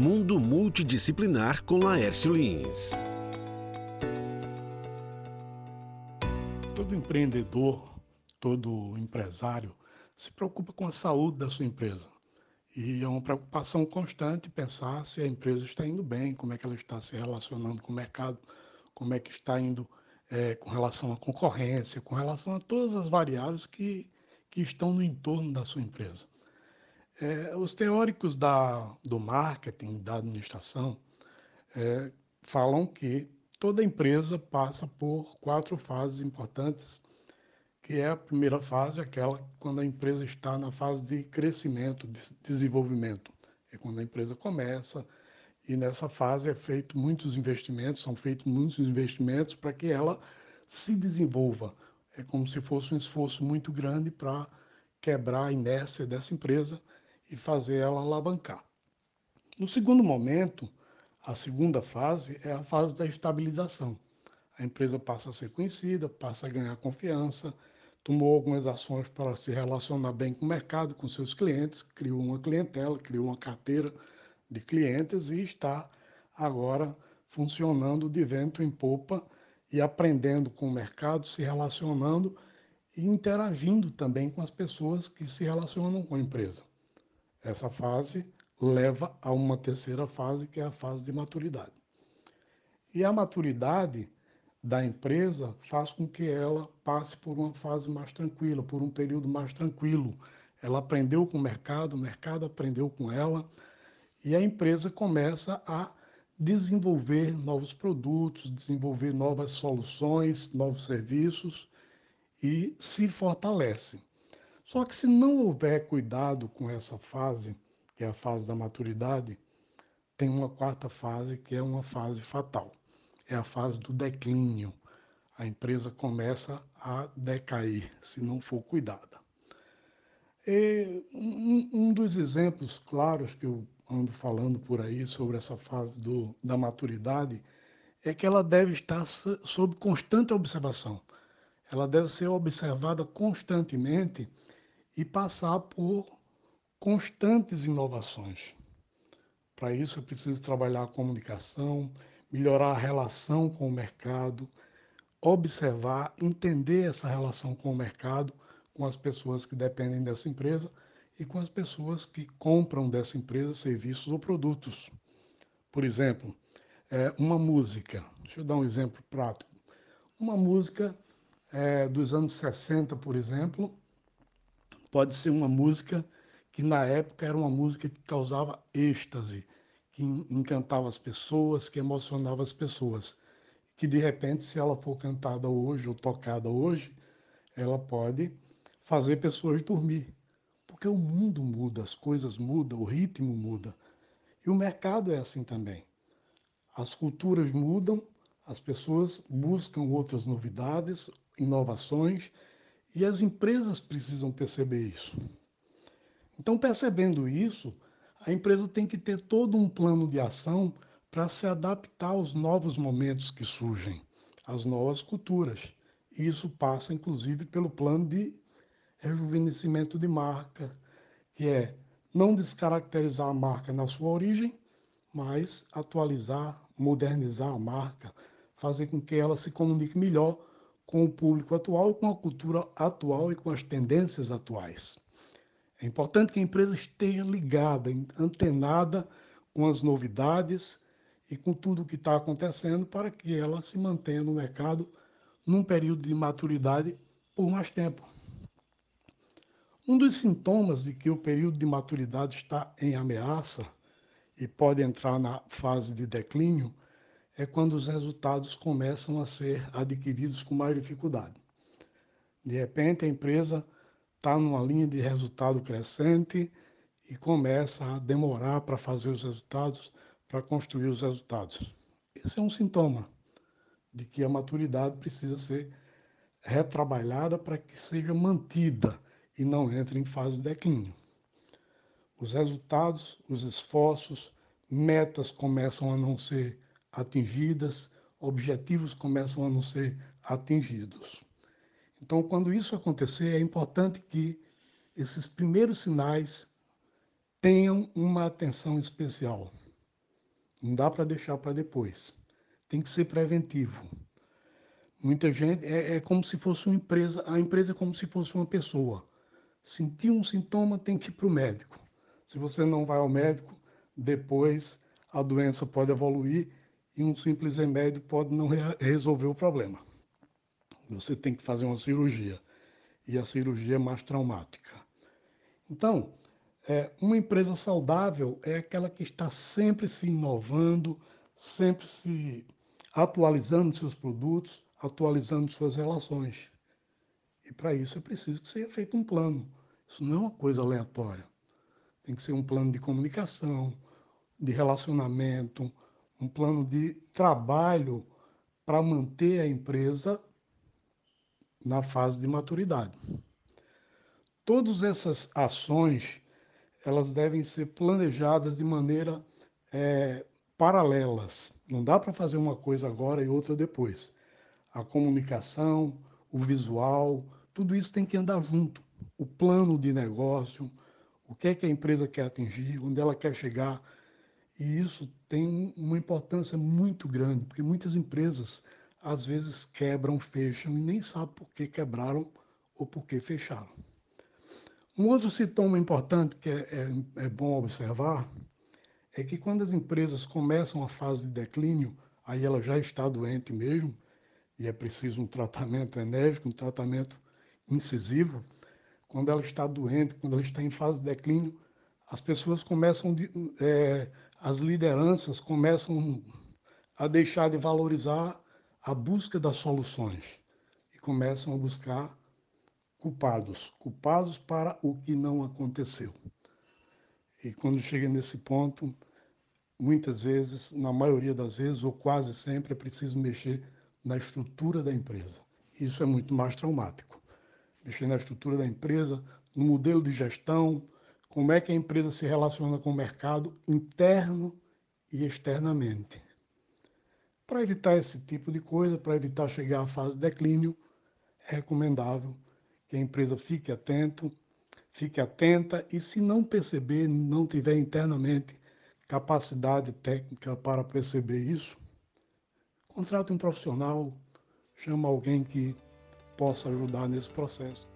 Mundo Multidisciplinar com Laércio Lins. Todo empreendedor, todo empresário se preocupa com a saúde da sua empresa. E é uma preocupação constante pensar se a empresa está indo bem, como é que ela está se relacionando com o mercado, como é que está indo é, com relação à concorrência, com relação a todas as variáveis que, que estão no entorno da sua empresa. É, os teóricos da, do marketing, da administração, é, falam que toda empresa passa por quatro fases importantes, que é a primeira fase, aquela quando a empresa está na fase de crescimento, de desenvolvimento. É quando a empresa começa, e nessa fase é feito muitos investimentos, são feitos muitos investimentos para que ela se desenvolva. É como se fosse um esforço muito grande para quebrar a inércia dessa empresa e fazer ela alavancar. No segundo momento, a segunda fase é a fase da estabilização. A empresa passa a ser conhecida, passa a ganhar confiança, tomou algumas ações para se relacionar bem com o mercado, com seus clientes, criou uma clientela, criou uma carteira de clientes e está agora funcionando de vento em popa e aprendendo com o mercado, se relacionando e interagindo também com as pessoas que se relacionam com a empresa. Essa fase leva a uma terceira fase, que é a fase de maturidade. E a maturidade da empresa faz com que ela passe por uma fase mais tranquila, por um período mais tranquilo. Ela aprendeu com o mercado, o mercado aprendeu com ela, e a empresa começa a desenvolver novos produtos, desenvolver novas soluções, novos serviços e se fortalece. Só que se não houver cuidado com essa fase, que é a fase da maturidade, tem uma quarta fase que é uma fase fatal. É a fase do declínio. A empresa começa a decair se não for cuidada. E um, um dos exemplos claros que eu ando falando por aí sobre essa fase do, da maturidade é que ela deve estar sob constante observação. Ela deve ser observada constantemente e passar por constantes inovações. Para isso, é preciso trabalhar a comunicação, melhorar a relação com o mercado, observar, entender essa relação com o mercado, com as pessoas que dependem dessa empresa e com as pessoas que compram dessa empresa serviços ou produtos. Por exemplo, é, uma música, deixa eu dar um exemplo prático. Uma música é, dos anos 60, por exemplo, pode ser uma música que na época era uma música que causava êxtase, que encantava as pessoas, que emocionava as pessoas. Que de repente, se ela for cantada hoje ou tocada hoje, ela pode fazer pessoas dormir, porque o mundo muda, as coisas mudam, o ritmo muda. E o mercado é assim também. As culturas mudam, as pessoas buscam outras novidades, inovações, e as empresas precisam perceber isso. Então, percebendo isso, a empresa tem que ter todo um plano de ação para se adaptar aos novos momentos que surgem, às novas culturas. E isso passa, inclusive, pelo plano de rejuvenescimento de marca, que é não descaracterizar a marca na sua origem, mas atualizar, modernizar a marca, fazer com que ela se comunique melhor com o público atual com a cultura atual e com as tendências atuais. É importante que a empresa esteja ligada, antenada com as novidades e com tudo o que está acontecendo para que ela se mantenha no mercado num período de maturidade por mais tempo. Um dos sintomas de que o período de maturidade está em ameaça e pode entrar na fase de declínio é quando os resultados começam a ser adquiridos com mais dificuldade. De repente, a empresa está numa linha de resultado crescente e começa a demorar para fazer os resultados, para construir os resultados. Esse é um sintoma de que a maturidade precisa ser retrabalhada para que seja mantida e não entre em fase de declínio. Os resultados, os esforços, metas começam a não ser atingidas, objetivos começam a não ser atingidos. Então, quando isso acontecer, é importante que esses primeiros sinais tenham uma atenção especial. Não dá para deixar para depois. Tem que ser preventivo. Muita gente é, é, como se fosse uma empresa, a empresa é como se fosse uma pessoa. Sentir um sintoma tem que ir para o médico. Se você não vai ao médico, depois a doença pode evoluir e um simples remédio pode não re resolver o problema. Você tem que fazer uma cirurgia e a cirurgia é mais traumática. Então, é, uma empresa saudável é aquela que está sempre se inovando, sempre se atualizando seus produtos, atualizando suas relações. E para isso é preciso que seja feito um plano. Isso não é uma coisa aleatória. Tem que ser um plano de comunicação, de relacionamento, um plano de trabalho para manter a empresa na fase de maturidade. Todas essas ações elas devem ser planejadas de maneira é, paralelas. Não dá para fazer uma coisa agora e outra depois. A comunicação, o visual, tudo isso tem que andar junto. O plano de negócio, o que é que a empresa quer atingir, onde ela quer chegar. E isso tem uma importância muito grande, porque muitas empresas às vezes quebram, fecham e nem sabem por que quebraram ou por que fecharam. Um outro sintoma importante que é, é, é bom observar é que quando as empresas começam a fase de declínio, aí ela já está doente mesmo, e é preciso um tratamento enérgico, um tratamento incisivo. Quando ela está doente, quando ela está em fase de declínio, as pessoas começam, de, é, as lideranças começam a deixar de valorizar a busca das soluções e começam a buscar culpados, culpados para o que não aconteceu. E quando chega nesse ponto, muitas vezes, na maioria das vezes, ou quase sempre, é preciso mexer na estrutura da empresa. Isso é muito mais traumático. Mexer na estrutura da empresa, no modelo de gestão, como é que a empresa se relaciona com o mercado interno e externamente. Para evitar esse tipo de coisa, para evitar chegar à fase de declínio, é recomendável que a empresa fique atento, fique atenta e se não perceber, não tiver internamente capacidade técnica para perceber isso, contrate um profissional, chama alguém que possa ajudar nesse processo.